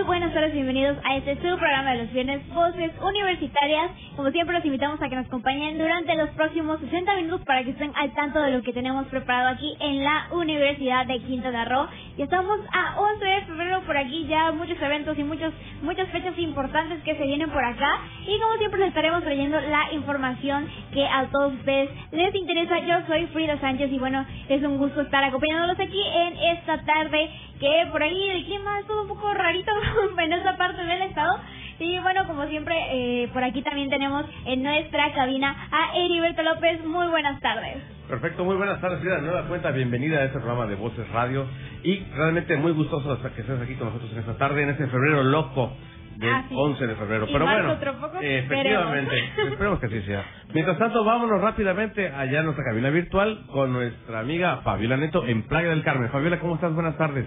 Muy buenas tardes, bienvenidos a este su programa de los viernes, Voces Universitarias. Como siempre, los invitamos a que nos acompañen durante los próximos 60 minutos para que estén al tanto de lo que tenemos preparado aquí en la Universidad de Quintana Roo. Y estamos a 11 de febrero por aquí, ya muchos eventos y muchos, muchas fechas importantes que se vienen por acá. Y como siempre, les estaremos trayendo la información que a todos ustedes les interesa. Yo soy Frida Sánchez y bueno, es un gusto estar acompañándolos aquí en esta tarde que por ahí el clima es todo un poco rarito en esa parte del estado. Y bueno, como siempre, eh, por aquí también tenemos en nuestra cabina a Heriberto López. Muy buenas tardes. Perfecto, muy buenas tardes, Frida. Nueva cuenta, bienvenida a este programa de Voces Radio. Y realmente muy gustoso que estés aquí con nosotros en esta tarde, en este febrero loco del Ah, sí. 11 de febrero. Y Pero bueno, eh, efectivamente, esperemos. esperemos que así sea. Mientras tanto, vámonos rápidamente allá a nuestra cabina virtual con nuestra amiga Fabiola Neto en Playa del Carmen. Fabiola, ¿cómo estás? Buenas tardes.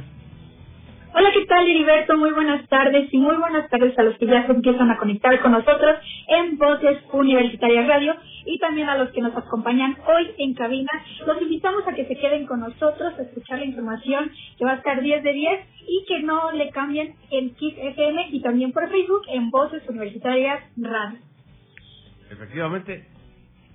Hola, ¿qué tal, Heriberto? Muy buenas tardes y muy buenas tardes a los que ya se empiezan a conectar con nosotros en Voces Universitarias Radio y también a los que nos acompañan hoy en cabina. Los invitamos a que se queden con nosotros, a escuchar la información que va a estar 10 de 10 y que no le cambien en Kick FM y también por Facebook en Voces Universitarias Radio. Efectivamente,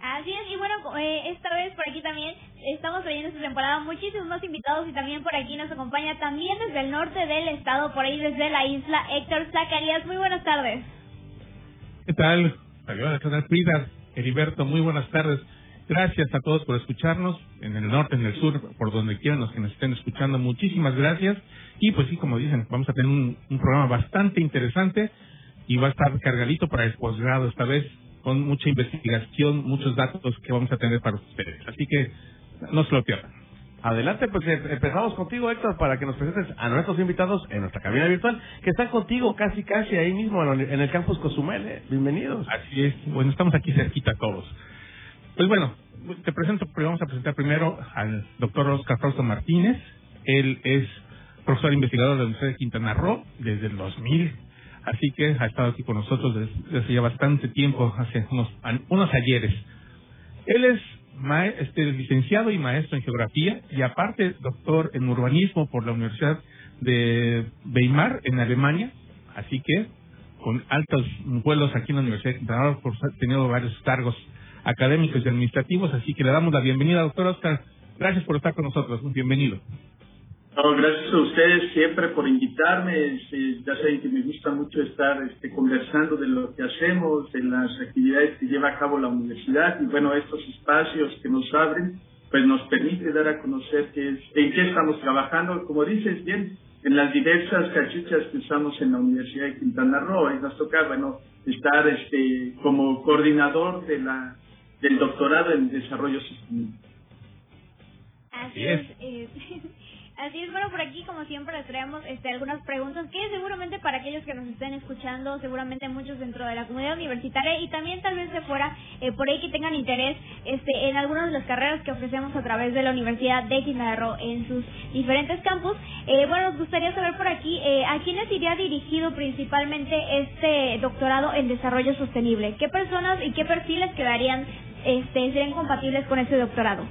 Así es, y bueno, eh, esta vez por aquí también estamos trayendo esta temporada muchísimos más invitados y también por aquí nos acompaña también desde el norte del estado, por ahí desde la isla, Héctor Zacarías. Muy buenas tardes. ¿Qué tal? Fabiola, ¿qué tal? Frida, Heriberto, muy buenas tardes. Gracias a todos por escucharnos en el norte, en el sur, por donde quieran los que nos estén escuchando. Muchísimas gracias. Y pues sí, como dicen, vamos a tener un, programa bastante interesante y va a estar cargadito para el posgrado esta vez, con mucha investigación, muchos datos que vamos a tener para ustedes. Así que no se lo pierdan. Adelante, pues eh, empezamos contigo, Héctor, para que nos presentes a nuestros invitados en nuestra cabina virtual, que están contigo casi, casi ahí mismo en el campus Cozumel. ¿eh? Bienvenidos. Así es, bueno, estamos aquí cerquita todos. Pues bueno, te presento, vamos a presentar primero al doctor Oscar Fausto Martínez. Él es profesor investigador de la Universidad de Quintana Roo desde el 2000, así que ha estado aquí con nosotros desde, desde ya bastante tiempo, hace unos, unos ayeres. Él es este, licenciado y maestro en geografía y aparte doctor en urbanismo por la Universidad de Weimar en Alemania, así que con altos vuelos aquí en la Universidad de Quintana por tenido varios cargos académicos y administrativos, así que le damos la bienvenida, doctor Oscar. Gracias por estar con nosotros, bienvenido. No, gracias a ustedes siempre por invitarme. Este, ya saben que me gusta mucho estar este, conversando de lo que hacemos, de las actividades que lleva a cabo la universidad y bueno, estos espacios que nos abren, pues nos permite dar a conocer qué es, en qué estamos trabajando, como dices bien, en las diversas cachuchas que usamos en la Universidad de Quintana Roo. Y nos toca, bueno, estar este, como coordinador de la, del doctorado en desarrollo sostenible. Así Así es. así es, bueno, por aquí como siempre les traemos este, algunas preguntas que seguramente para aquellos que nos estén escuchando, seguramente muchos dentro de la comunidad universitaria y también tal vez de fuera, eh, por ahí que tengan interés este, en algunas de las carreras que ofrecemos a través de la Universidad de Quintana Roo en sus diferentes campus. Eh, bueno, nos gustaría saber por aquí eh, a quiénes iría dirigido principalmente este doctorado en desarrollo sostenible. ¿Qué personas y qué perfiles quedarían, este, serían compatibles con este doctorado?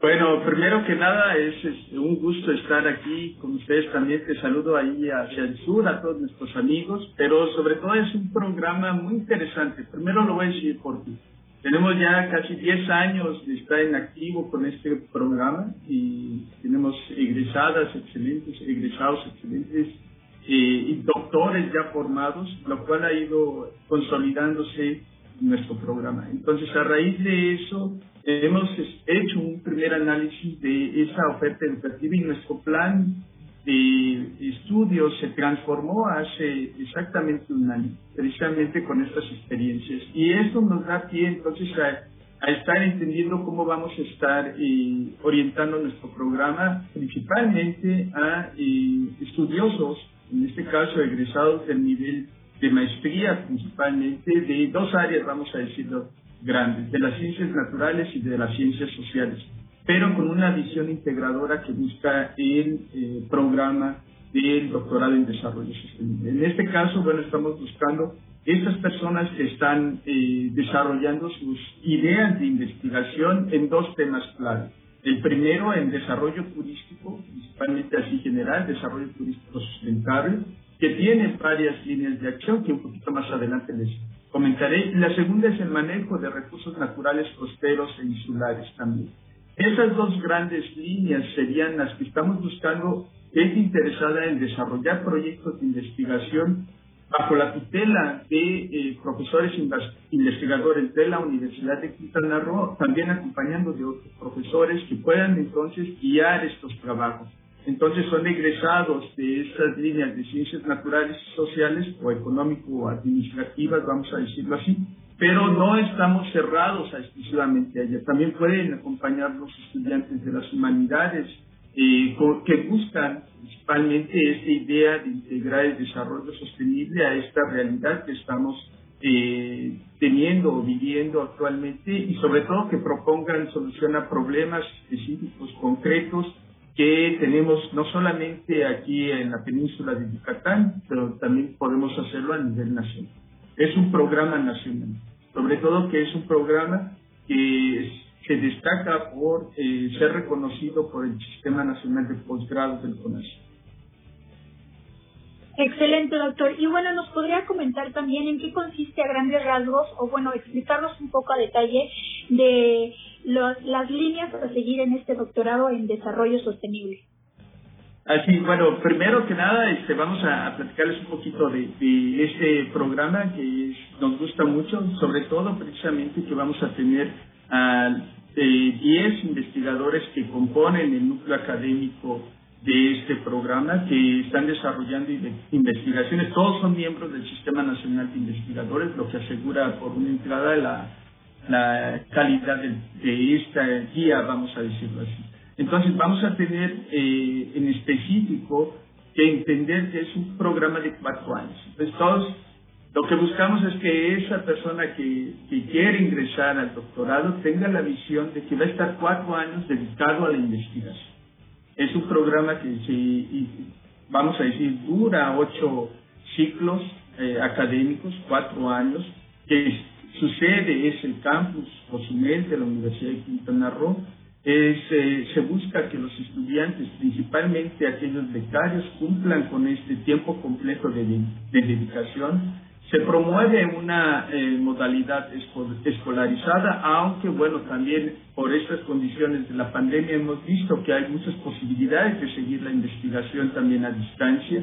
Bueno, primero que nada es, es un gusto estar aquí con ustedes también. Te saludo ahí hacia el sur a todos nuestros amigos, pero sobre todo es un programa muy interesante. Primero lo voy a decir porque tenemos ya casi 10 años de estar en activo con este programa y tenemos egresadas excelentes, egresados excelentes eh, y doctores ya formados, lo cual ha ido consolidándose nuestro programa. Entonces, a raíz de eso, hemos hecho un primer análisis de esa oferta educativa y nuestro plan de estudios se transformó hace exactamente un año, precisamente con estas experiencias. Y esto nos da pie entonces a, estar entendiendo cómo vamos a estar eh, orientando nuestro programa principalmente a eh, estudiosos, en este caso egresados del nivel de maestría principalmente de dos áreas, vamos a decirlo, grandes, de las ciencias naturales y de las ciencias sociales, pero con una visión integradora que busca el eh, programa del doctorado en desarrollo sostenible. En este caso, bueno, estamos buscando estas personas que están eh, desarrollando sus ideas de investigación en dos temas clave. El primero en desarrollo turístico, principalmente así general, desarrollo turístico sustentable, que tiene varias líneas de acción que un poquito más adelante les comentaré. La segunda es el manejo de recursos naturales costeros e insulares también. Esas dos grandes líneas serían las que estamos buscando es interesada en desarrollar proyectos de investigación bajo la tutela de eh, profesores investigadores de la Universidad de Quintana Roo, también acompañando de otros profesores que puedan entonces guiar estos trabajos. Entonces son egresados de estas líneas de ciencias naturales y sociales o económico-administrativas, vamos a decirlo así, pero no estamos cerrados exclusivamente a ellas. También pueden acompañar los estudiantes de las humanidades eh, que buscan principalmente esta idea de integrar el desarrollo sostenible a esta realidad que estamos eh, teniendo o viviendo actualmente y sobre todo que propongan solución a problemas específicos, concretos que tenemos no solamente aquí en la península de Yucatán, pero también podemos hacerlo a nivel nacional. Es un programa nacional, sobre todo que es un programa que se destaca por eh, ser reconocido por el Sistema Nacional de Posgrados del CONACYT. Excelente, doctor. Y bueno, ¿nos podría comentar también en qué consiste a grandes rasgos, o bueno, explicarnos un poco a detalle de las líneas a seguir en este doctorado en desarrollo sostenible? Así, bueno, primero que nada, este, vamos a, platicarles un poquito de, este programa que nos gusta mucho, sobre todo precisamente que vamos a tener a 10 investigadores que componen el núcleo académico de este programa que están desarrollando investigaciones. Todos son miembros del Sistema Nacional de Investigadores, lo que asegura por una entrada la, la calidad de, esta guía, vamos a decirlo así. Entonces vamos a tener eh, en específico que entender que es un programa de cuatro años. Entonces todos lo que buscamos es que esa persona que, que quiere ingresar al doctorado tenga la visión de que va a estar cuatro años dedicado a la investigación es un programa que, se, vamos a decir, dura ocho ciclos eh, académicos, cuatro años, que sucede es el campus Cozumel de la Universidad de Quintana Roo. Eh, se busca que los estudiantes, principalmente aquellos becarios, cumplan con este tiempo completo de, de dedicación se promueve una eh, modalidad escolarizada, aunque bueno, también por estas condiciones de la pandemia hemos visto que hay muchas posibilidades de seguir la investigación también a distancia.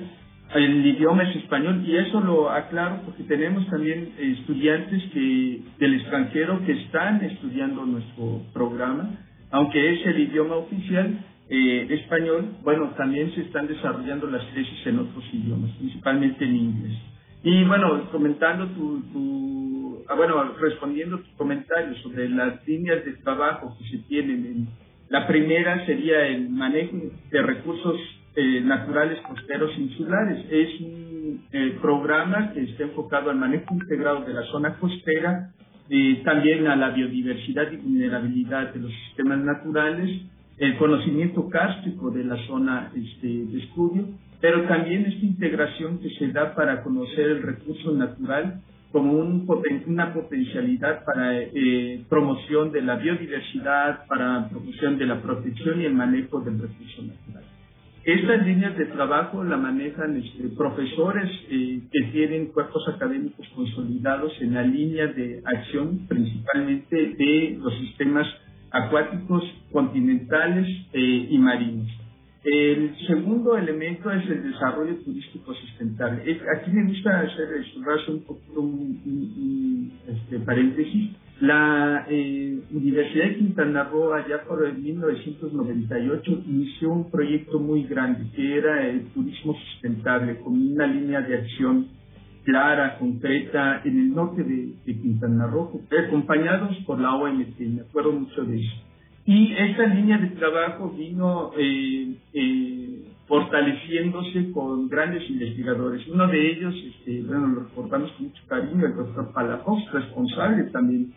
El idioma es español y eso lo aclaro porque tenemos también estudiantes que del extranjero que están estudiando nuestro programa, aunque es el idioma oficial, eh, español, bueno, también se están desarrollando las tesis en otros idiomas, principalmente en inglés. Y bueno, comentando tu, tu ah, bueno, respondiendo tus comentarios sobre las líneas de trabajo que se tienen, la primera sería el manejo de recursos eh, naturales costeros insulares. Es un eh, programa que está enfocado al manejo integrado de la zona costera, eh, también a la biodiversidad y vulnerabilidad de los sistemas naturales, el conocimiento kárstico de la zona este, de estudio pero también esta integración que se da para conocer el recurso natural como un, una potencialidad para promoción de la biodiversidad, para promoción de la protección y el manejo del recurso natural. Estas líneas de trabajo la manejan este, profesores eh, que tienen cuerpos académicos consolidados en la línea de acción principalmente de los sistemas acuáticos, continentales eh, y marinos. El segundo elemento es el desarrollo turístico sustentable. Aquí me gusta hacer un poquito un, este, paréntesis. La eh, Universidad de Quintana Roo, allá por el 1998, inició un proyecto muy grande que era el turismo sustentable, con una línea de acción clara, concreta, en el norte de, Quintana Roo, acompañados por la OMT. Me acuerdo mucho de eso. Y esta línea de trabajo vino eh, eh, fortaleciéndose con grandes investigadores. Uno de ellos, este, bueno, lo recordamos con mucho cariño, el doctor Palafox, responsable también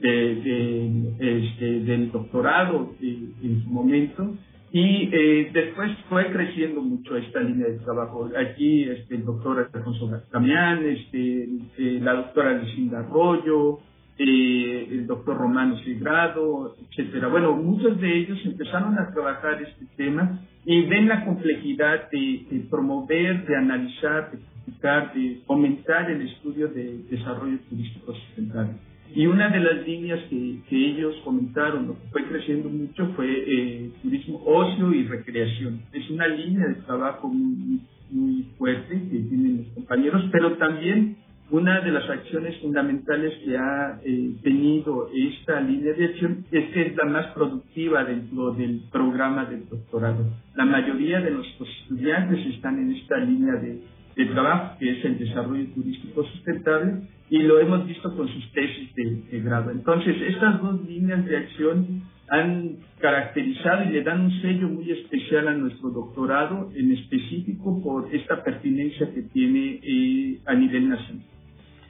de, este, del doctorado en su momento, y eh, después fue creciendo mucho esta línea de trabajo. Aquí este, el doctor Alfonso Damián, este, eh, la doctora Lucinda Arroyo, eh, el doctor Romano Sigrado, etcétera. Bueno, muchos de ellos empezaron a trabajar este tema y ven la complejidad de, promover, de analizar, de criticar, de fomentar el estudio de desarrollo turístico sustentable. Y una de las líneas que, ellos comentaron, fue creciendo mucho, fue eh, turismo, ocio y recreación. Es una línea de trabajo muy, muy fuerte que tienen los compañeros, pero también una de las acciones fundamentales que ha eh, tenido esta línea de acción es que es la más productiva dentro del programa del doctorado. La mayoría de nuestros estudiantes están en esta línea de, de trabajo, que es el desarrollo turístico sustentable, y lo hemos visto con sus tesis de, grado. Entonces, estas dos líneas de acción han caracterizado y le dan un sello muy especial a nuestro doctorado, en específico por esta pertinencia que tiene eh, a nivel nacional.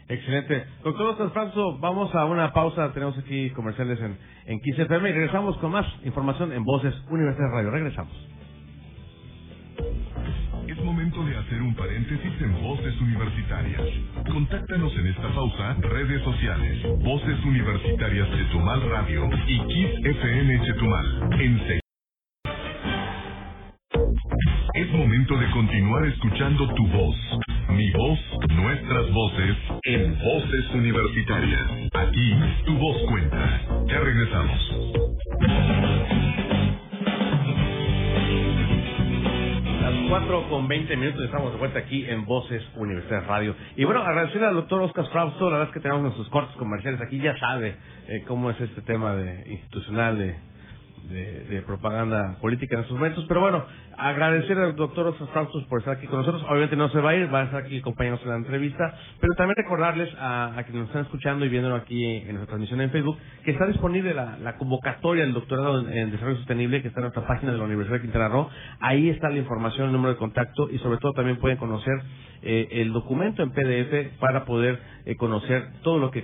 Excelente. Doctor Oscar vamos a una pausa. Tenemos aquí comerciales en, en 15 y regresamos con más información en Voces Universidad Radio. Regresamos. Momento de hacer un paréntesis en Voces Universitarias. Contáctanos en esta pausa, redes sociales, Voces Universitarias Chetumal Radio y Kiss FM Chetumal. En es momento de continuar escuchando tu voz. Mi voz, nuestras voces, en Voces Universitarias. Aquí, tu voz cuenta. Ya regresamos. 4 con 20 minutos estamos de vuelta aquí en Voces Universidad Radio. Y bueno, agradecer al doctor Oscar Frausto, la verdad es que tenemos nuestros cortes comerciales aquí, ya sabe eh, cómo es este tema de institucional de de, propaganda política en estos momentos. Pero bueno, agradecer al doctor Frausto por estar aquí con nosotros. Obviamente no se va a ir, va a estar aquí acompañándonos en la entrevista. Pero también recordarles a, quienes nos están escuchando y viéndolo aquí en, nuestra transmisión en Facebook que está disponible la, convocatoria del doctorado en, Desarrollo Sostenible que está en nuestra página de la Universidad de Quintana Roo. Ahí está la información, el número de contacto y sobre todo también pueden conocer eh, el documento en PDF para poder eh, conocer todo lo que,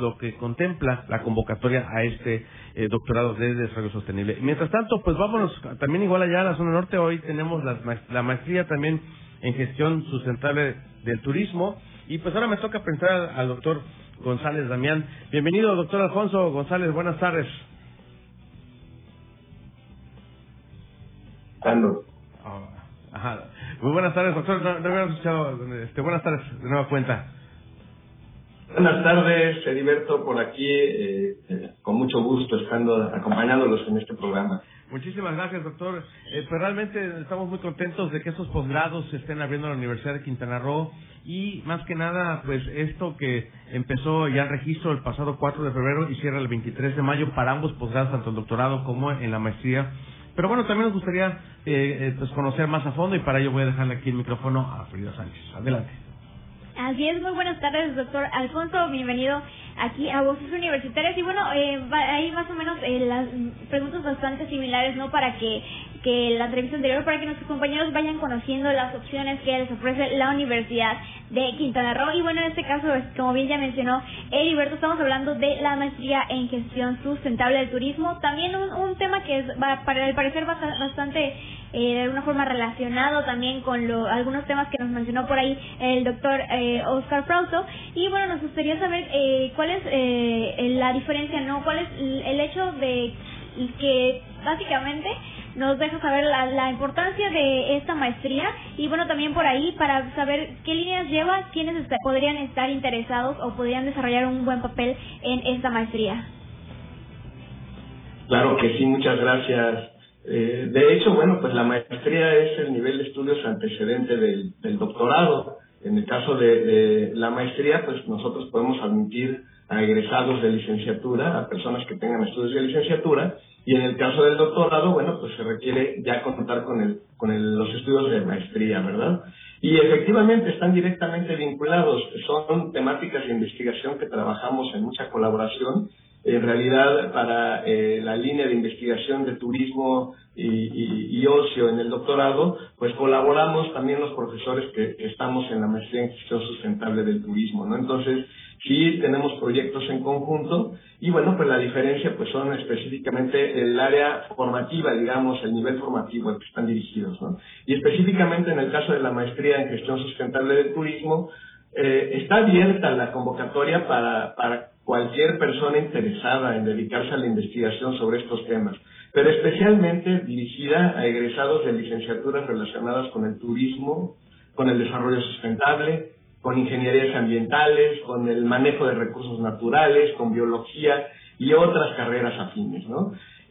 lo que contempla la convocatoria a este eh, doctorado de desarrollo sostenible. Mientras tanto, pues vámonos también igual allá a la zona norte. Hoy tenemos la, maestría también en gestión sustentable del turismo. Y pues ahora me toca presentar al, doctor González Damián. Bienvenido, doctor Alfonso González. Buenas tardes. Oh, ajá. Muy buenas tardes, doctor. No, habíamos escuchado. Este, buenas tardes, de nueva cuenta. Buenas tardes, Heriberto, por aquí, eh, eh, con mucho gusto estando acompañándolos en este programa. Muchísimas gracias, doctor. Eh, pues realmente estamos muy contentos de que estos posgrados se estén abriendo en la Universidad de Quintana Roo y más que nada, pues esto que empezó ya el registro el pasado 4 de febrero y cierra el 23 de mayo para ambos posgrados, tanto el doctorado como en la maestría. Pero bueno, también nos gustaría pues conocer más a fondo y para ello voy a dejarle aquí el micrófono a Frida Sánchez. Adelante. Así es, muy buenas tardes, doctor Alfonso. Bienvenido aquí a Voces Universitarias. Y bueno, eh, hay más o menos eh, las preguntas bastante similares, ¿no? Para que, que la entrevista anterior, para que nuestros compañeros vayan conociendo las opciones que les ofrece la Universidad de Quintana Roo. Y bueno, en este caso, como bien ya mencionó Heriberto, estamos hablando de la maestría en gestión sustentable del turismo. También un, un tema que es, para el parecer, bastante eh, de alguna forma relacionado también con lo, algunos temas que nos mencionó por ahí el doctor eh, Oscar Frausto. Y bueno, nos gustaría saber eh, cuál es eh, la diferencia, ¿no? ¿Cuál es el hecho de que básicamente nos deja saber la, la, importancia de esta maestría y bueno también por ahí para saber qué líneas lleva, quiénes podrían estar interesados o podrían desarrollar un buen papel en esta maestría. Claro que sí, muchas gracias eh, de hecho, bueno, pues la maestría es el nivel de estudios antecedente del, doctorado. En el caso de, la maestría, pues nosotros podemos admitir a egresados de licenciatura, a personas que tengan estudios de licenciatura, y en el caso del doctorado, bueno, pues se requiere ya contar con, el, con los estudios de maestría, ¿verdad? Y efectivamente están directamente vinculados, son temáticas de investigación que trabajamos en mucha colaboración en realidad para eh, la línea de investigación de turismo y, ocio en el doctorado, pues colaboramos también los profesores que, estamos en la maestría en gestión sustentable del turismo, ¿no? Entonces, sí tenemos proyectos en conjunto y bueno, pues la diferencia pues son específicamente el área formativa, digamos, el nivel formativo al que están dirigidos, ¿no? Y específicamente en el caso de la maestría en gestión sustentable del turismo, eh, está abierta la convocatoria para, para cualquier persona interesada en dedicarse a la investigación sobre estos temas, pero especialmente dirigida a egresados de licenciaturas relacionadas con el turismo, con el desarrollo sustentable, con ingenierías ambientales, con el manejo de recursos naturales, con biología y otras carreras afines.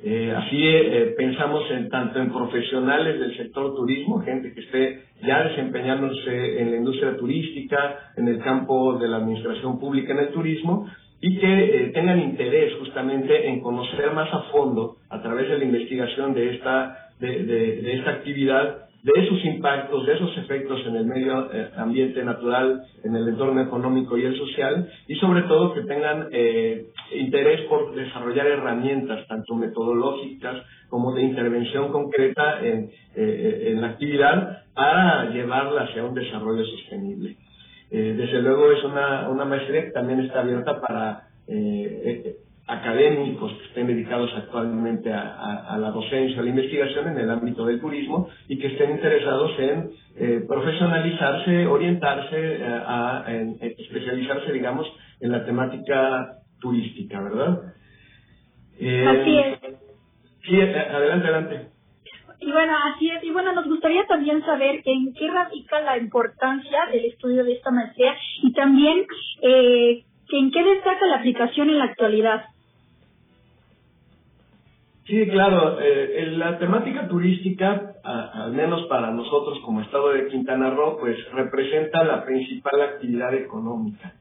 Eh, así eh, pensamos en tanto en profesionales del sector turismo, gente que esté ya desempeñándose en la industria turística, en el campo de la administración pública en el turismo, y que eh, tengan interés justamente en conocer más a fondo, a través de la investigación de esta, de, esta actividad, de esos impactos, de esos efectos en el medio eh, ambiente natural, en el entorno económico y el social, y sobre todo que tengan eh, interés por desarrollar herramientas, tanto metodológicas como de intervención concreta en, en la actividad, para llevarla hacia un desarrollo sostenible. Eh, desde luego es una, una maestría que también está abierta para eh, eh, académicos que estén dedicados actualmente a, la docencia, a la investigación en el ámbito del turismo y que estén interesados en profesionalizarse, orientarse, a, especializarse, digamos, en la temática turística, ¿verdad? Así es. Sí, adelante, adelante. Y bueno, así es. Y bueno, nos gustaría también saber en qué radica la importancia del estudio de esta maestría y también eh, en qué destaca la aplicación en la actualidad. Sí, claro. Eh, la temática turística, al menos para nosotros como Estado de Quintana Roo, pues representa la principal actividad económica.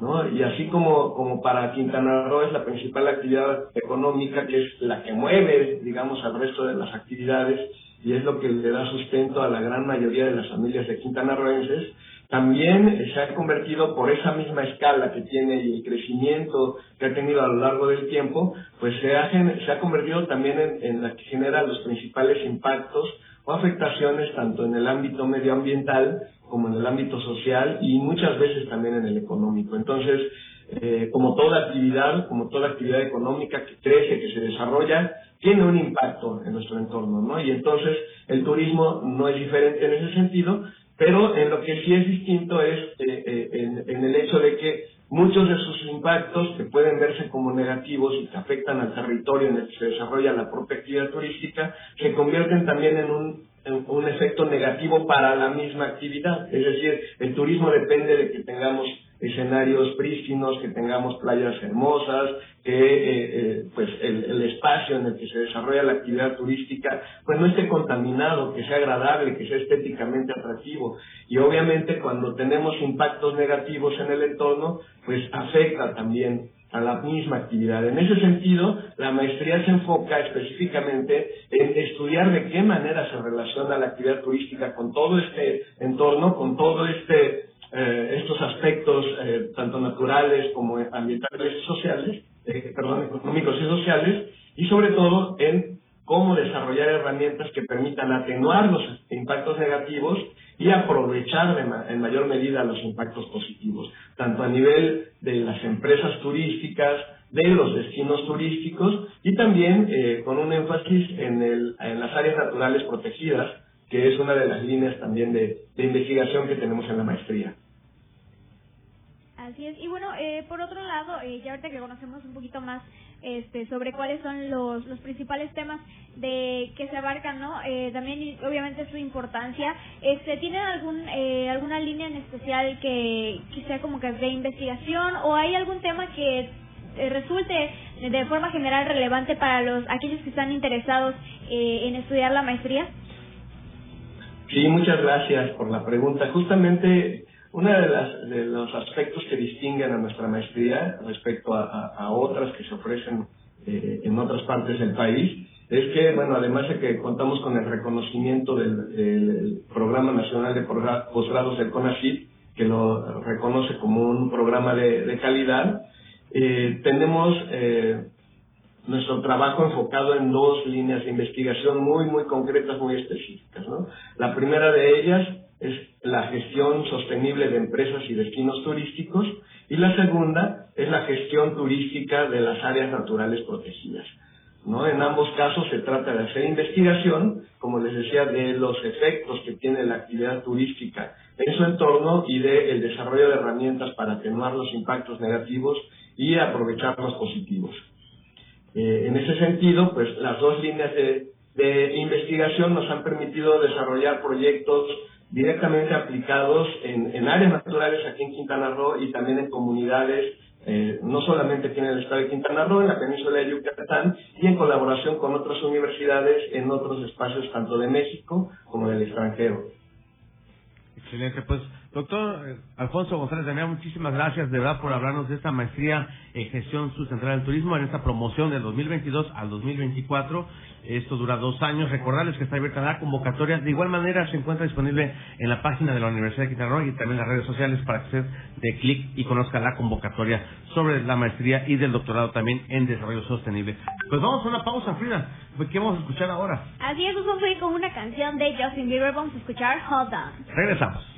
¿no? Y así como, como para Quintana Roo es la principal actividad económica, que es la que mueve, digamos, al resto de las actividades y es lo que le da sustento a la gran mayoría de las familias de quintanarroenses, también se ha convertido por esa misma escala que tiene y el crecimiento que ha tenido a lo largo del tiempo, pues se ha, se ha convertido también en, en la que genera los principales impactos o afectaciones tanto en el ámbito medioambiental como en el ámbito social y muchas veces también en el económico. Entonces, eh, como toda actividad, como toda actividad económica que crece, que se desarrolla, tiene un impacto en nuestro entorno, ¿no? Y entonces el turismo no es diferente en ese sentido, pero en lo que sí es distinto es eh, eh, en, en, el hecho de que muchos de sus impactos que pueden verse como negativos y que afectan al territorio en el que se desarrolla la propia actividad turística, se convierten también en un un efecto negativo para la misma actividad. Es decir, el turismo depende de que tengamos escenarios prístinos, que tengamos playas hermosas, que eh, eh, pues el, el, espacio en el que se desarrolla la actividad turística pues no esté contaminado, que sea agradable, que sea estéticamente atractivo. Y obviamente cuando tenemos impactos negativos en el entorno, pues afecta también a la misma actividad. En ese sentido, la maestría se enfoca específicamente en estudiar de qué manera se relaciona la actividad turística con todo este entorno, con todo este eh, estos aspectos eh, tanto naturales como ambientales sociales, eh, perdón, económicos y sociales, y sobre todo en cómo desarrollar herramientas que permitan atenuar los impactos negativos y aprovechar en mayor medida los impactos positivos, tanto a nivel de las empresas turísticas, de los destinos turísticos y también eh, con un énfasis en las áreas naturales protegidas, que es una de las líneas también de, de investigación que tenemos en la maestría. Así es. Y bueno, eh, por otro lado, eh, ya ahorita que conocemos un poquito más este, sobre cuáles son los, los principales temas de que se abarcan, ¿no? Eh, también, obviamente, su importancia. Este, ¿Tienen algún, eh, alguna línea en especial que, que sea como que de investigación o hay algún tema que eh, resulte de forma general relevante para los aquellos que están interesados eh, en estudiar la maestría? Sí, muchas gracias por la pregunta. Justamente uno de, de los aspectos que distinguen a nuestra maestría respecto a, otras que se ofrecen eh, en otras partes del país es que, bueno, además de que contamos con el reconocimiento del, Programa Nacional de Posgrados del CONACYT, que lo reconoce como un programa de, calidad, eh, tenemos eh, nuestro trabajo enfocado en dos líneas de investigación muy, muy concretas, muy específicas. ¿no? La primera de ellas es la gestión sostenible de empresas y destinos turísticos y la segunda es la gestión turística de las áreas naturales protegidas. ¿no? En ambos casos se trata de hacer investigación, como les decía, de los efectos que tiene la actividad turística en su entorno y del el desarrollo de herramientas para atenuar los impactos negativos y aprovechar los positivos. Eh, en ese sentido, pues las dos líneas de, de investigación nos han permitido desarrollar proyectos directamente aplicados en, en, áreas naturales aquí en Quintana Roo y también en comunidades, eh, no solamente aquí en el estado de Quintana Roo, en la península de Yucatán y en colaboración con otras universidades en otros espacios tanto de México como del extranjero. Excelente, pues doctor eh, Alfonso González Damián, muchísimas gracias de verdad por hablarnos de esta maestría en gestión sustentable del turismo en esta promoción del 2022 al 2024. Esto dura dos años. Recordarles que está abierta la convocatoria. De igual manera se encuentra disponible en la página de la Universidad de Quintana Roo y también en las redes sociales para que usted de clic y conozca la convocatoria sobre la maestría y del doctorado también en desarrollo sostenible. Pues vamos a una pausa, Frida. ¿Qué vamos a escuchar ahora? Así es, vamos a ir con una canción de Justin Bieber. Vamos a escuchar Hold On. Regresamos.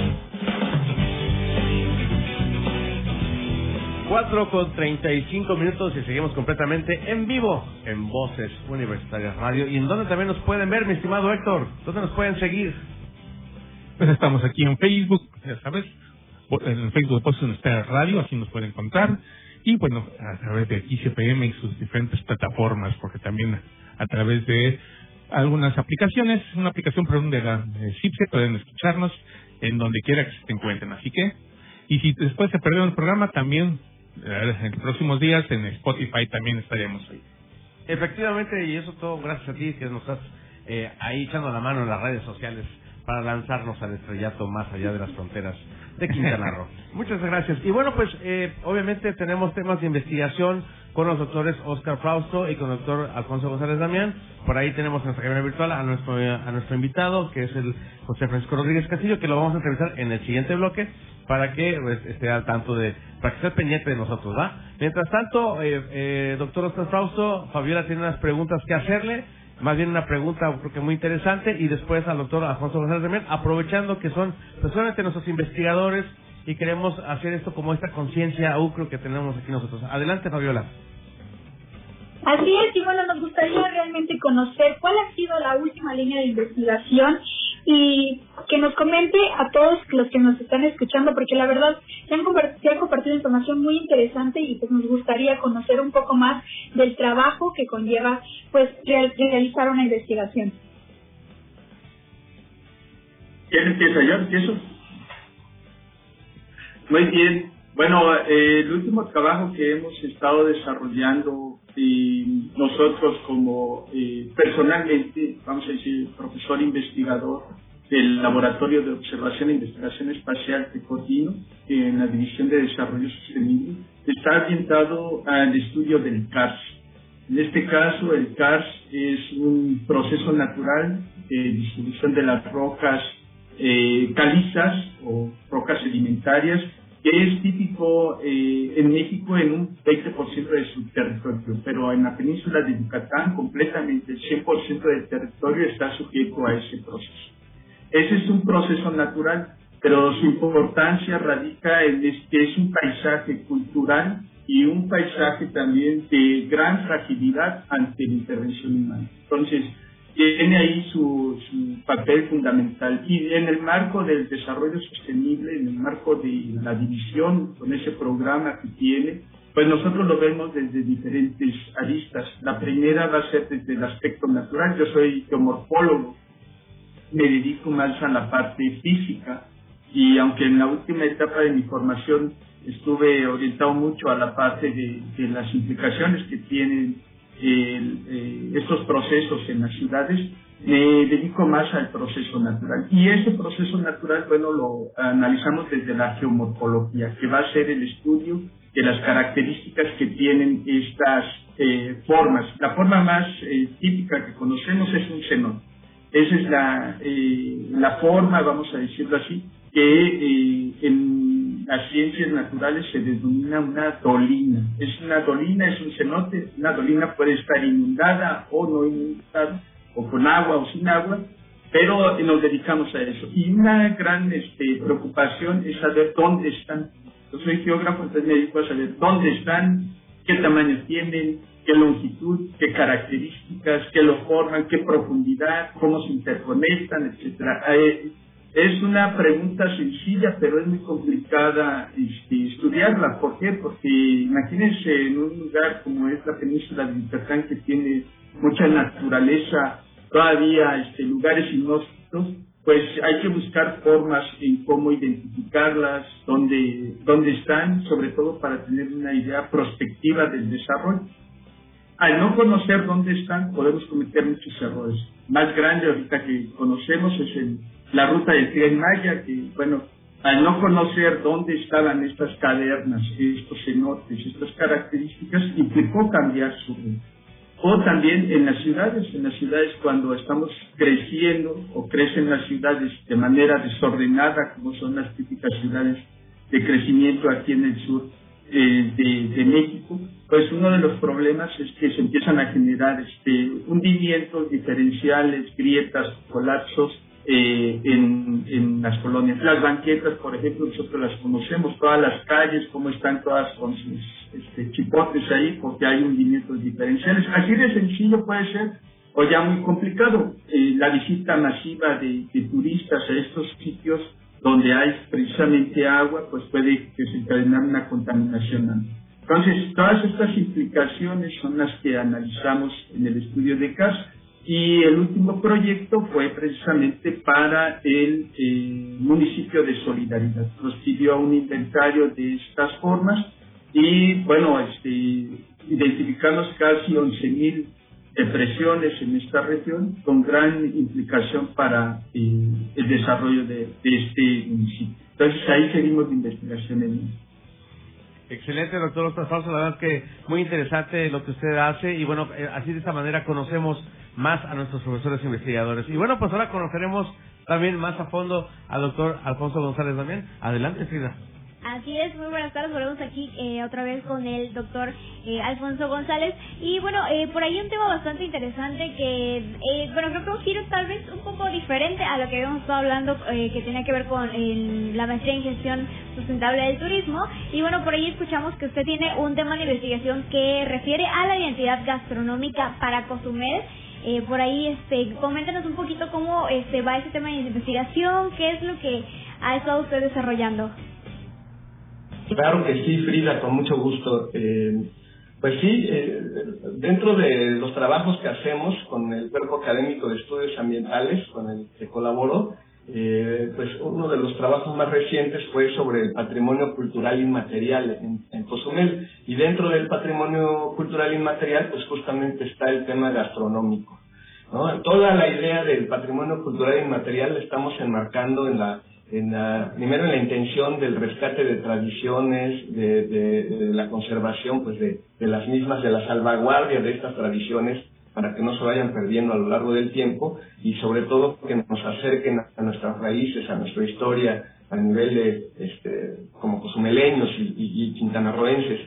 Cuatro con 35 minutos y seguimos completamente en vivo en Voces Universitarias Radio. ¿Y en dónde también nos pueden ver, mi estimado Héctor? ¿Dónde nos pueden seguir? Pues estamos aquí en Facebook, ya sabes, en el Facebook de Voces Universitarias Radio, así nos pueden encontrar. Y bueno, a través de XCPM y sus diferentes plataformas, porque también a través de algunas aplicaciones, una aplicación perdón, de la CIPSE, pueden escucharnos en donde quiera que se encuentren. Así que, y si después se perdieron el programa, también en los próximos días en Spotify también estaremos ahí. Efectivamente, y eso todo gracias a ti que nos estás eh, ahí echando la mano en las redes sociales para lanzarnos al estrellato más allá de las fronteras de Quintana Roo. Muchas gracias. Y bueno, pues eh, obviamente tenemos temas de investigación con los doctores Oscar Frausto y con el doctor Alfonso González Damián. Por ahí tenemos en nuestra cabina virtual a nuestro, a nuestro invitado, que es el José Francisco Rodríguez Castillo, que lo vamos a entrevistar en el siguiente bloque para que pues, esté al tanto de, para que esté pendiente de nosotros, ¿va? Mientras tanto, eh, eh, doctor Oscar Frausto, Fabiola tiene unas preguntas que hacerle más bien una pregunta creo que muy interesante y después al doctor Alfonso González Remén, aprovechando que son personalmente nuestros investigadores y queremos hacer esto como esta conciencia UCRO que tenemos aquí nosotros. Adelante, Fabiola. Así es, y bueno, nos gustaría realmente conocer cuál ha sido la última línea de investigación y que nos comente a todos los que nos están escuchando, porque la verdad se han, se han compartido información muy interesante y pues nos gustaría conocer un poco más del trabajo que conlleva pues real, realizar una investigación. ¿Quién empieza? ¿Yo empiezo? Muy bien. Bueno, eh, el último trabajo que hemos estado desarrollando y nosotros como eh, personalmente, vamos a decir, profesor investigador del Laboratorio de Observación e Investigación Espacial que coordino en la División de Desarrollo Sostenible, está orientado al estudio del CARS. En este caso, el CARS es un proceso natural de distribución de las rocas eh, calizas o rocas sedimentarias que es típico eh, en México en un 20% de su territorio, pero en la península de Yucatán completamente el 100% del territorio está sujeto a ese proceso. Ese es un proceso natural, pero su importancia radica en que es un paisaje cultural y un paisaje también de gran fragilidad ante la intervención humana. Entonces, tiene ahí su, su, papel fundamental. Y en el marco del desarrollo sostenible, en el marco de la división con ese programa que tiene, pues nosotros lo vemos desde diferentes aristas. La primera va a ser desde el aspecto natural. Yo soy geomorfólogo, me dedico más a la parte física y aunque en la última etapa de mi formación estuve orientado mucho a la parte de, de las implicaciones que tienen eh, estos procesos en las ciudades, me dedico más al proceso natural. Y ese proceso natural, bueno, lo analizamos desde la geomorfología, que va a ser el estudio de las características que tienen estas eh, formas. La forma más eh, típica que conocemos es un cenote. Esa es la, eh, la forma, vamos a decirlo así, que en las ciencias naturales se denomina una dolina. Es una dolina, es un cenote. Una dolina puede estar inundada o no inundada, o con agua o sin agua, pero nos dedicamos a eso. Y una gran este, preocupación es saber dónde están. Yo soy geógrafo, entonces me dedico a saber dónde están, qué tamaño tienen, qué longitud, qué características, qué lo forman, qué profundidad, cómo se interconectan, etcétera. Es una pregunta sencilla, pero es muy complicada este, estudiarla. ¿Por qué? Porque imagínense en un lugar como es la península de Yucatán, que tiene mucha naturaleza, todavía este, lugares inhóspitos, pues hay que buscar formas en cómo identificarlas, dónde, dónde están, sobre todo para tener una idea prospectiva del desarrollo. Al no conocer dónde están, podemos cometer muchos errores. Más grande ahorita que conocemos es el la ruta del Tren Maya, que bueno, al no conocer dónde estaban estas cavernas, estos cenotes, estas características, implicó cambiar su ruta. O también en las ciudades, en las ciudades cuando estamos creciendo o crecen las ciudades de manera desordenada, como son las típicas ciudades de crecimiento aquí en el sur eh, de, de, México, pues uno de los problemas es que se empiezan a generar este, hundimientos diferenciales, grietas, colapsos, eh, en, en, las colonias. Las banquetas, por ejemplo, nosotros las conocemos, todas las calles, cómo están todas con sus este, chipotes ahí, porque hay hundimientos diferenciales. Así de sencillo puede ser o ya muy complicado. Eh, la visita masiva de, de turistas a estos sitios donde hay precisamente agua, pues puede que se encadene una contaminación. Entonces, todas estas implicaciones son las que analizamos en el estudio de caso. Y el último proyecto fue precisamente para el eh, municipio de Solidaridad. Nos pidió un inventario de estas formas y, bueno, este, identificamos casi 11.000 depresiones en esta región con gran implicación para eh, el desarrollo de, de, este municipio. Entonces ahí seguimos de investigación en Excelente, doctor Oscar Fausto. La verdad que muy interesante lo que usted hace y bueno, eh, así de esta manera conocemos más a nuestros profesores investigadores. Y bueno, pues ahora conoceremos también más a fondo al doctor Alfonso González también. Adelante, Frida. Así es, muy buenas tardes. Volvemos aquí eh, otra vez con el doctor eh, Alfonso González. Y bueno, eh, por ahí un tema bastante interesante que, eh, bueno, creo que un giro tal vez un poco diferente a lo que habíamos estado hablando, eh, que tenía que ver con el- la maestría en gestión sustentable del turismo. Y bueno, por ahí escuchamos que usted tiene un tema de investigación que refiere a la identidad gastronómica para Cozumel. Eh, por ahí, este, coméntanos un poquito cómo este, va ese tema de investigación, qué es lo que ha estado usted desarrollando. Claro que sí, Frida, con mucho gusto. Eh, pues sí, eh, dentro de los trabajos que hacemos con el Cuerpo Académico de Estudios Ambientales, con el que colaboro, eh, pues uno de los trabajos más recientes fue sobre el patrimonio cultural inmaterial en, en Cozumel. Y dentro del patrimonio cultural inmaterial, pues justamente está el tema gastronómico. Toda la idea del patrimonio cultural inmaterial la estamos enmarcando en la en la, primero en la intención del rescate de tradiciones, de, de- la conservación pues de las mismas, de la salvaguardia de estas tradiciones para que no se vayan perdiendo a lo largo del tiempo y sobre todo que nos acerquen a, nuestras raíces, a nuestra historia, a nivel de este, como cozumeleños y, y, y quintanarroenses.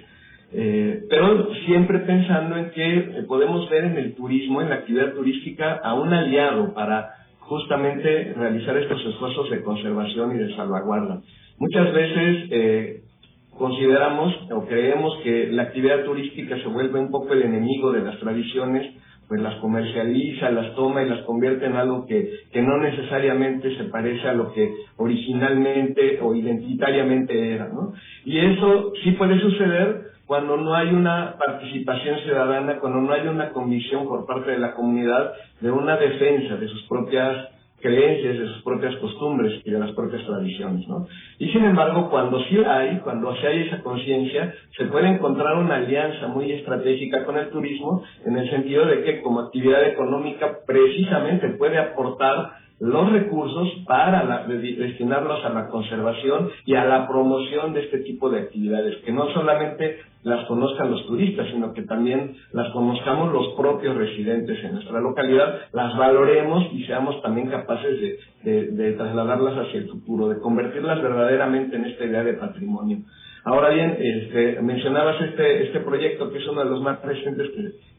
Eh, pero siempre pensando en que eh, podemos ver en el turismo, en la actividad turística, a un aliado para justamente realizar estos esfuerzos de conservación y de salvaguarda. Muchas veces eh, consideramos o creemos que la actividad turística se vuelve un poco el enemigo de las tradiciones, pues las comercializa, las toma y las convierte en algo que, que no necesariamente se parece a lo que originalmente o identitariamente era, ¿no? Y eso sí puede suceder cuando no hay una participación ciudadana, cuando no hay una convicción por parte de la comunidad de una defensa de sus propias creencias, de sus propias costumbres y de las propias tradiciones, ¿no? Y sin embargo, cuando sí hay, cuando sí hay esa conciencia, se puede encontrar una alianza muy estratégica con el turismo, en el sentido de que como actividad económica precisamente puede aportar los recursos para la- de- destinarlos a la conservación y a la promoción de este tipo de actividades, que no solamente las conozcan los turistas, sino que también las conozcamos los propios residentes en nuestra localidad, las valoremos y seamos también capaces de, de- de trasladarlas hacia el futuro, de convertirlas verdaderamente en esta idea de patrimonio. Ahora bien, este, mencionabas este, este proyecto que es uno de los más recientes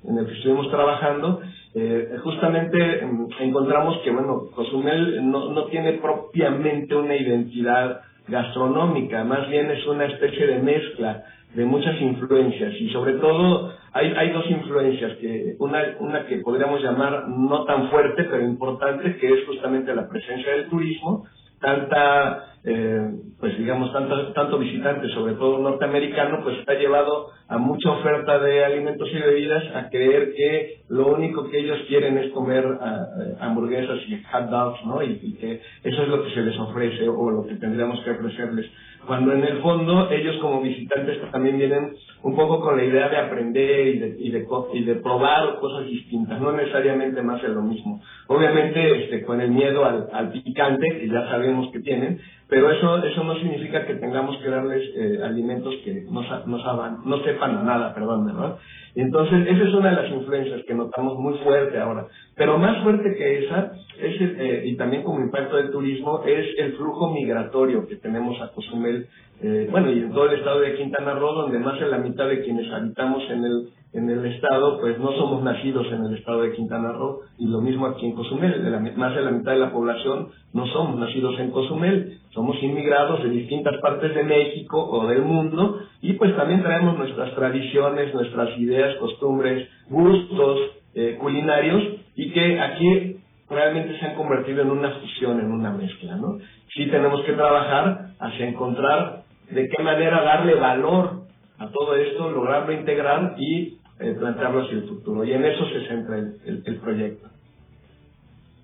en el que estuvimos trabajando. Eh, justamente mm, encontramos que, bueno, Cozumel no, no tiene propiamente una identidad gastronómica, más bien es una especie de mezcla de muchas influencias y sobre todo hay, hay dos influencias, que una, una que podríamos llamar no tan fuerte pero importante, que es justamente la presencia del turismo, tanta, eh, pues digamos, tanto, tanto visitante, sobre todo norteamericano, pues ha llevado a mucha oferta de alimentos y bebidas a creer que lo único que ellos quieren es comer eh, hamburguesas y hot dogs, ¿no? Y, y que eso es lo que se les ofrece o lo que tendríamos que ofrecerles. Cuando en el fondo ellos como visitantes también vienen un poco con la idea de aprender y de, y de, y de probar cosas distintas, no necesariamente más de lo mismo. Obviamente este, con el miedo al, al picante, que ya sabemos que tienen, pero eso eso no significa que tengamos que darles eh, alimentos que no, no, saban, no sepan nada, perdón, ¿verdad? Entonces, esa es una de las influencias que notamos muy fuerte ahora. Pero más fuerte que esa, es eh, y también como impacto del turismo, es el flujo migratorio que tenemos a Cozumel, eh, bueno, y en todo el estado de Quintana Roo, donde más de la mitad de quienes habitamos en el, en el estado, pues no somos nacidos en el estado de Quintana Roo, y lo mismo aquí en Cozumel, de la- más de la mitad de la población no somos nacidos en Cozumel, somos inmigrados de distintas partes de México o del mundo, y pues también traemos nuestras tradiciones, nuestras ideas, costumbres, gustos eh, culinarios, y que aquí realmente se han convertido en una fusión, en una mezcla, ¿no? Sí tenemos que trabajar hacia encontrar de qué manera darle valor a todo esto, lograrlo integrar y eh, plantearlo hacia el futuro. Y en eso se centra el, el- proyecto.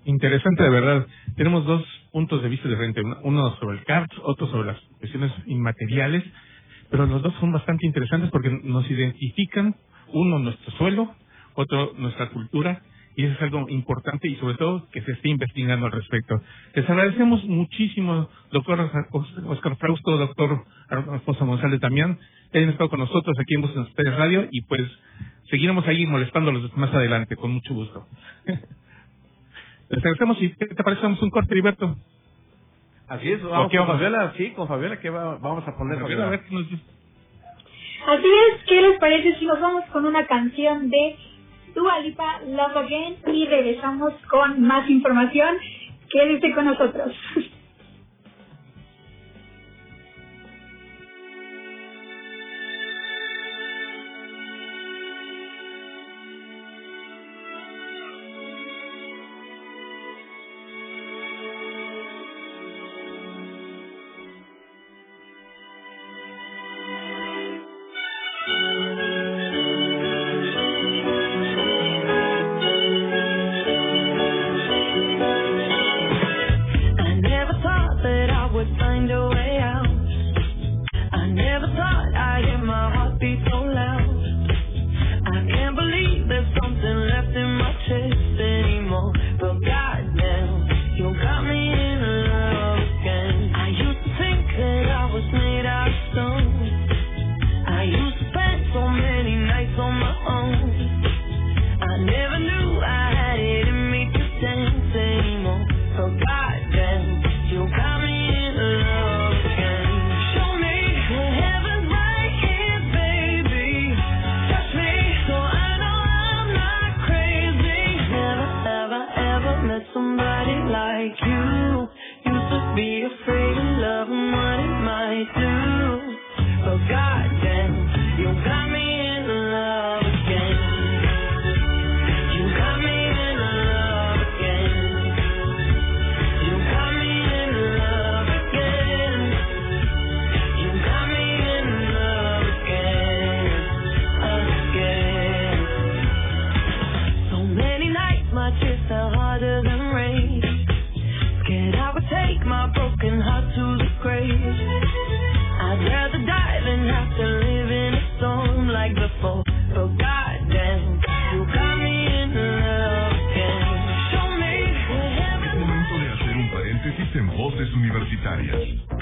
Interesante, de verdad. Tenemos dos puntos de vista diferentes. Uno- sobre el CART, otro sobre las cuestiones inmateriales. Pero los dos son bastante interesantes porque nos identifican, uno nuestro suelo, otro nuestra cultura. Y eso es algo importante y sobre todo que se esté investigando al respecto. Les agradecemos muchísimo, doctor Oscar Frausto, doctor Alfonso González Damián, que hayan estado con nosotros aquí en Voces Ustedes Radio y pues seguiremos ahí molestándolos más adelante, con mucho gusto. Les agradecemos y ¿qué te parece? Damos un corte, Heriberto. Así es, vamos ¿O qué con vamos? Fabiola, sí, con Fabiola, ¿qué va- vamos a poner, A Fabiola? ver qué nos dice. Así es, ¿qué les parece si nos vamos con una canción de Dua Lipa, Love Again, y regresamos con más información? Quédese con nosotros.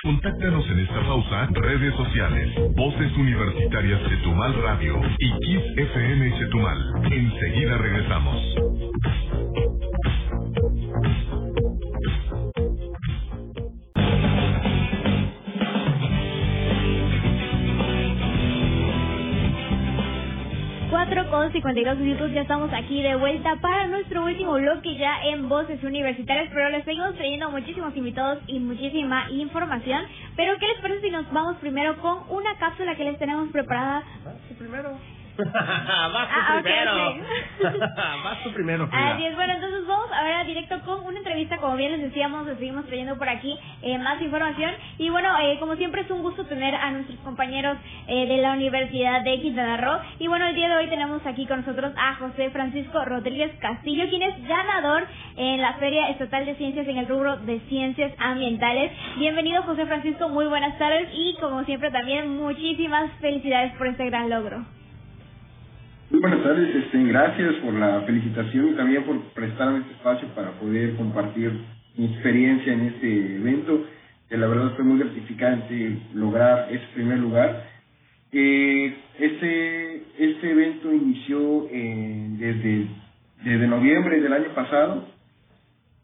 Contáctanos en esta pausa, redes sociales, Voces Universitarias Chetumal Radio y Kiss FM Chetumal. Enseguida regresamos. 52 minutos, ya estamos aquí de vuelta para nuestro último bloque ya en Voces Universitarias, pero les seguimos trayendo muchísimos invitados y muchísima información. Pero ¿qué les parece si nos vamos primero con una cápsula que les tenemos preparada? primero. Vas tú Ah, primero. ok. Vas tú primero, Frida. Así es, bueno, entonces vamos ahora directo con una entrevista, como bien les decíamos, les seguimos trayendo por aquí eh, más información. Y bueno, eh, como siempre es un gusto tener a nuestros compañeros eh, de la Universidad de Quintana Roo. Y bueno, el día de hoy tenemos aquí con nosotros a José Francisco Rodríguez Castillo, quien es ganador en la Feria Estatal de Ciencias en el rubro de Ciencias Ambientales. Bienvenido José Francisco, muy buenas tardes y como siempre también muchísimas felicidades por este gran logro. Muy buenas tardes, este, gracias por la felicitación y también por prestarme este espacio para poder compartir mi experiencia en este evento, que la verdad fue muy gratificante lograr ese primer lugar. Eh, este, este evento inició eh, desde, desde noviembre del año pasado,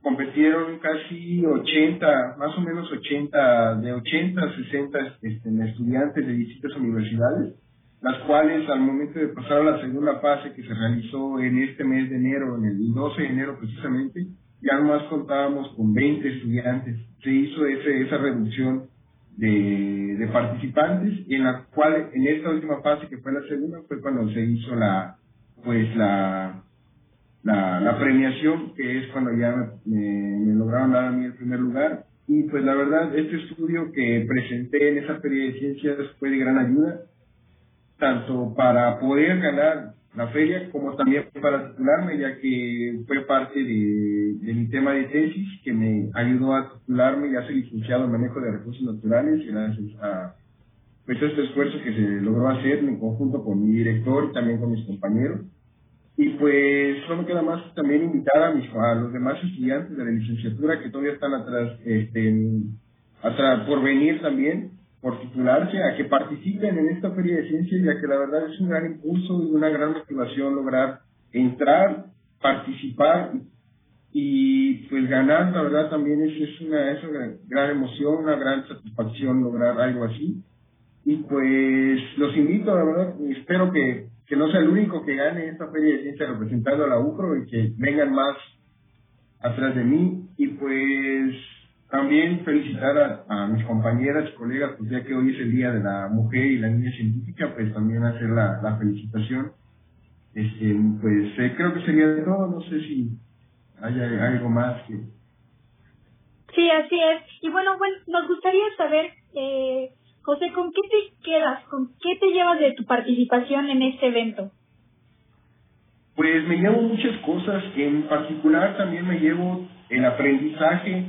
competieron casi 80, más o menos 80, de 80 a 60 este, estudiantes de distintas universidades las cuales al momento de pasar a la segunda fase que se realizó en este mes de enero, en el 12 de enero precisamente, ya nomás contábamos con 20 estudiantes. Se hizo ese, esa reducción de, de participantes, en la cual en esta última fase que fue la segunda fue cuando se hizo la pues la la, premiación, que es cuando ya me- me lograron dar a mí el primer lugar. Y pues la verdad, este estudio que presenté en esa feria de ciencias fue de gran ayuda, tanto para poder ganar la feria como también para titularme, ya que fue parte de, mi tema de tesis que me ayudó a titularme. Ya soy licenciado en manejo de recursos naturales gracias a pues, este esfuerzo que se logró hacer en conjunto con mi director y también con mis compañeros. Y pues no me queda más también invitar a, mis, a los demás estudiantes de la licenciatura que todavía están atrás, este, atrás por venir también, por titularse, a que participen en esta feria de ciencias, ya que la verdad es un gran impulso y una gran motivación lograr entrar, participar y pues ganar, la verdad también es, es, una, es una gran emoción, una gran satisfacción lograr algo así. Y pues los invito, la verdad, espero que, que no sea el único que gane esta feria de ciencia representando a la UCRO y que vengan más atrás de mí. Y pues también felicitar a, a mis compañeras y colegas, pues ya que hoy es el Día de la Mujer y la Niña Científica, pues también hacer la, la felicitación. Este, pues eh, creo que sería de todo, no sé si hay algo más que... Sí, así es. Y bueno, bueno, nos gustaría saber, eh, José, ¿con qué te quedas? ¿Con qué te llevas de tu participación en este evento? Pues me llevo muchas cosas, en particular también me llevo el aprendizaje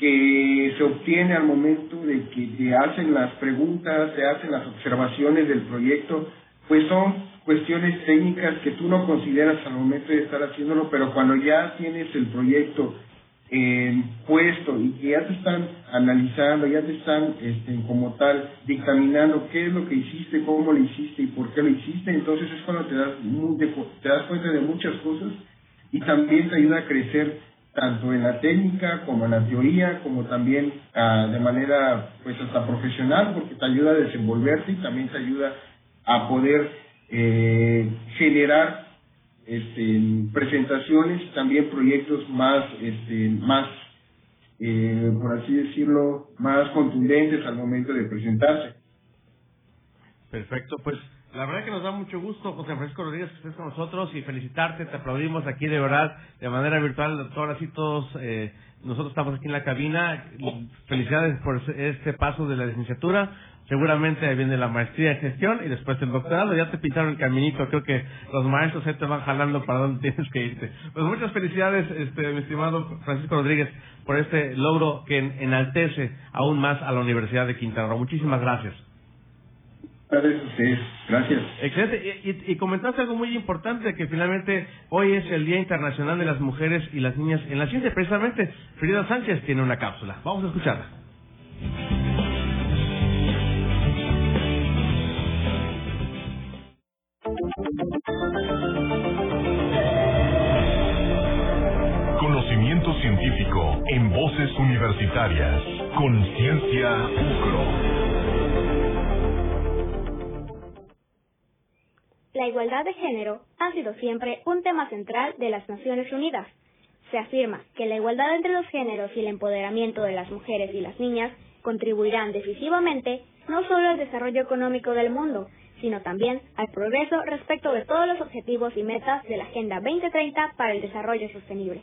que se obtiene al momento de que te hacen las preguntas, te hacen las observaciones del proyecto, pues son cuestiones técnicas que tú no consideras al momento de estar haciéndolo, pero cuando ya tienes el proyecto eh, puesto y que ya te están analizando, ya te están este, como tal dictaminando qué es lo que hiciste, cómo lo hiciste y por qué lo hiciste, entonces es cuando te das, te das cuenta de muchas cosas y también te ayuda a crecer tanto en la técnica como en la teoría, como también ah, de manera pues hasta profesional, porque te ayuda a desenvolverte y también te ayuda a poder eh, generar este, presentaciones también proyectos más, este, más eh, por así decirlo, más contundentes al momento de presentarse. Perfecto, pues la verdad que nos da mucho gusto, José Francisco Rodríguez, que estés con nosotros y felicitarte, te aplaudimos aquí de verdad, de manera virtual, doctor, así todos, eh, nosotros estamos aquí en la cabina, felicidades por este paso de la licenciatura, seguramente viene la maestría en gestión y después el doctorado, ya te pintaron el caminito, creo que los maestros ahí te van jalando para dónde tienes que irte. Pues muchas felicidades, este, mi estimado Francisco Rodríguez, por este logro que en- enaltece aún más a la Universidad de Quintana Roo. Muchísimas gracias. Gracias a ustedes. Gracias. Excelente. Y, y- y comentaste algo muy importante, que finalmente hoy es el Día Internacional de las Mujeres y las Niñas en la Ciencia. Precisamente, Frida Sánchez tiene una cápsula. Vamos a escucharla. Conocimiento científico en voces universitarias. Conciencia UCRO. La igualdad de género ha sido siempre un tema central de las Naciones Unidas. Se afirma que la igualdad entre los géneros y el empoderamiento de las mujeres y las niñas contribuirán decisivamente no solo al desarrollo económico del mundo, sino también al progreso respecto de todos los objetivos y metas de la Agenda 2030 para el Desarrollo Sostenible.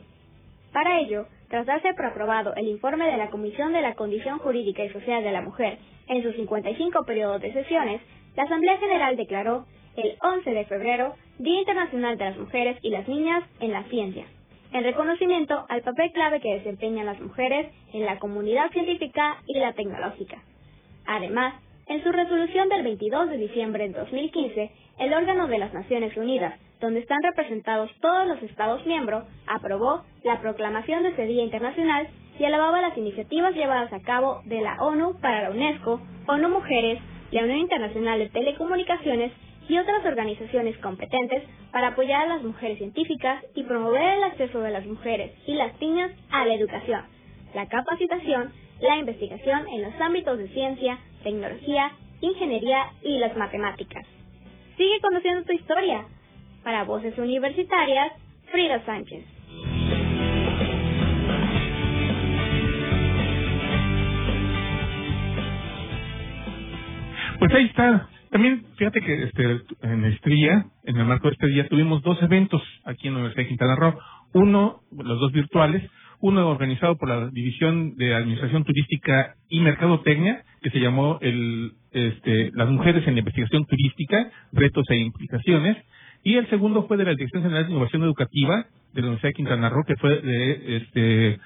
Para ello, tras darse por aprobado el informe de la Comisión de la Condición Jurídica y Social de la Mujer en sus 55 periodos de sesiones, la Asamblea General declaró el 11 de febrero Día Internacional de las Mujeres y las Niñas en la Ciencia, en reconocimiento al papel clave que desempeñan las mujeres en la comunidad científica y la tecnológica. Además, en su resolución del 22 de diciembre de 2015, el órgano de las Naciones Unidas, donde están representados todos los Estados miembros, aprobó la proclamación de este Día Internacional y alababa las iniciativas llevadas a cabo de la ONU para la UNESCO, ONU Mujeres, la Unión Internacional de Telecomunicaciones y otras organizaciones competentes para apoyar a las mujeres científicas y promover el acceso de las mujeres y las niñas a la educación, la capacitación, la investigación en los ámbitos de ciencia, tecnología, ingeniería y las matemáticas. Sigue conociendo tu historia. Para Voces Universitarias, Frida Sánchez. Pues ahí está También, fíjate que este, en Estrella, en el marco de este día, tuvimos dos eventos aquí en la Universidad de Quintana Roo. Uno, los dos virtuales, uno organizado por la División de Administración Turística y Mercadotecnia, que se llamó el, este, Las Mujeres en la Investigación Turística, Retos e Implicaciones. Y el segundo fue de la Dirección General de Innovación Educativa de la Universidad de Quintana Roo, que fue de este,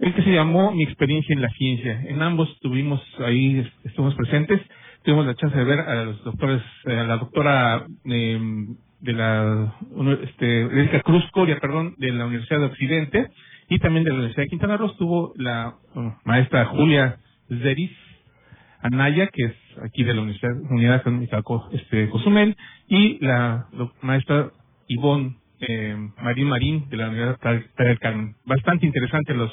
el que se llamó Mi experiencia en la ciencia. En ambos tuvimos ahí, estuvimos presentes, tuvimos la chance de ver a los doctores, eh, a la doctora eh, de la este, Erika Cruz Coria, perdón, de la Universidad de Occidente y también de la Universidad de Quintana Roo estuvo la maestra Julia Zeris Anaya, que es aquí de la Universidad Unidad Académica este, Cozumel, y la maestra Ivonne eh, Marín Marín de la Universidad del Carmen. Bastante interesantes los,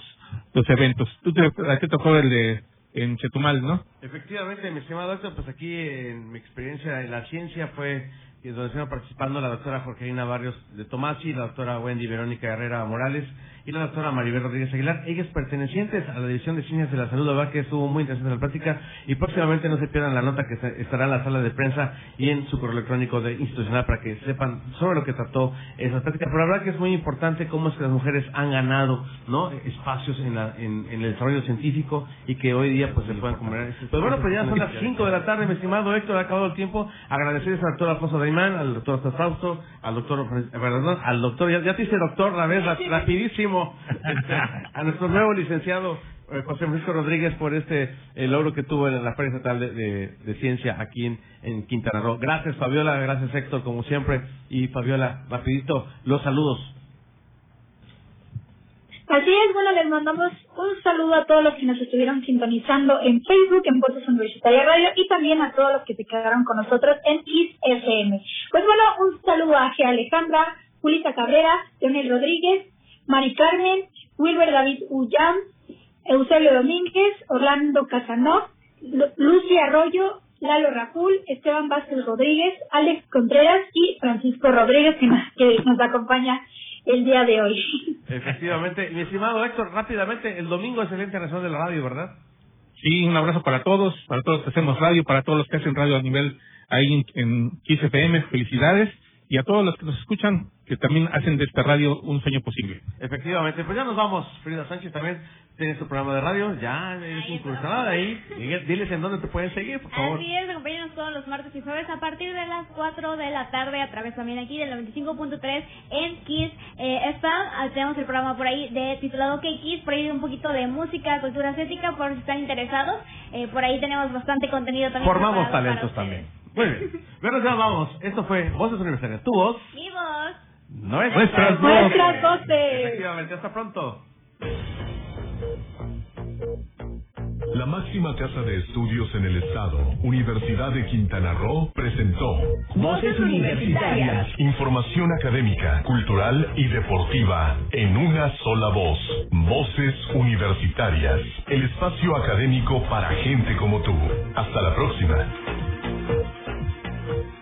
los eventos. Tú te, te tocó el de en Chetumal, ¿no? Efectivamente, mi estimado doctor, pues aquí en mi experiencia en la ciencia fue que donde estuvieron participando la doctora Jorgelina Barrios de Tomasi, la doctora Wendy Verónica Herrera Morales y la doctora Maribel Rodríguez Aguilar, ellas pertenecientes a la División de Ciencias de la Salud, la verdad que estuvo muy interesante la plática y próximamente no se pierdan la nota que se- estará en la sala de prensa y en su correo electrónico de institucional para que sepan sobre lo que trató esa plática. Pero la verdad que es muy importante cómo es que las mujeres han ganado no espacios en, la- en, en el desarrollo científico y que hoy día pues se puedan comer. Pues bueno, pues ya son las 5 de la tarde, mi estimado Héctor, ha acabado el tiempo. Agradecerles al doctor Alfonso Daimán, al doctor Fausto, al doctor, perdón, al doctor, ya, ya te hice doctor la vez, ra- Este, a nuestro nuevo licenciado eh, José Francisco Rodríguez por este eh, logro que tuvo en la Feria Estatal de, Ciencia aquí en, en Quintana Roo. Gracias Fabiola, gracias Héctor, como siempre. Y Fabiola, rapidito, los saludos. Así es, bueno, les mandamos un saludo a todos los que nos estuvieron sintonizando en Facebook, en Voces Universitaria Radio y también a todos los que se quedaron con nosotros en ISFM. Pues bueno, un saludo a G. Alejandra, Julita Cabrera, Leonel Rodríguez, Mari Carmen, Wilber David Ullam, Eusebio Domínguez, Orlando Casanov, Lu- Lucy Arroyo, Lalo Raful, Esteban Vázquez Rodríguez, Alex Contreras y Francisco Rodríguez que nos, que nos acompaña el día de hoy. Efectivamente. Mi estimado Héctor, rápidamente, el domingo es el Día Internacional de la Radio, ¿verdad? Sí, un abrazo para todos, para todos los que hacemos radio, para todos los que hacen radio a nivel ahí en, en Kiss FM, felicidades, y a todos los que nos escuchan, que también hacen de esta radio un sueño posible. Efectivamente, pues ya nos vamos. Frida Sánchez también tiene su programa de radio, ya es incursionada ahí. Diles- Diles en dónde te pueden seguir, por favor. Así es, acompáñanos todos los martes y jueves a partir de las 4 de la tarde a través también aquí del 95.3 en Kiss. Eh, está, ah, tenemos el programa por ahí de titulado K-Kiss, por ahí un poquito de música, cultura asiática, por si están interesados. Eh, por ahí tenemos bastante contenido también. Formamos talentos ustedes. también. Muy bien. Bueno, ya vamos. Esto fue Voces Universitarias. Tu voz, Mi voz. nuestras, Nuestras voces. Efectivamente, hasta pronto. La máxima casa de estudios en el estado, Universidad de Quintana Roo, presentó Voces Universitarias. información académica, cultural y deportiva en una sola voz. Voces Universitarias, el espacio académico para gente como tú. Hasta la próxima. Thank you.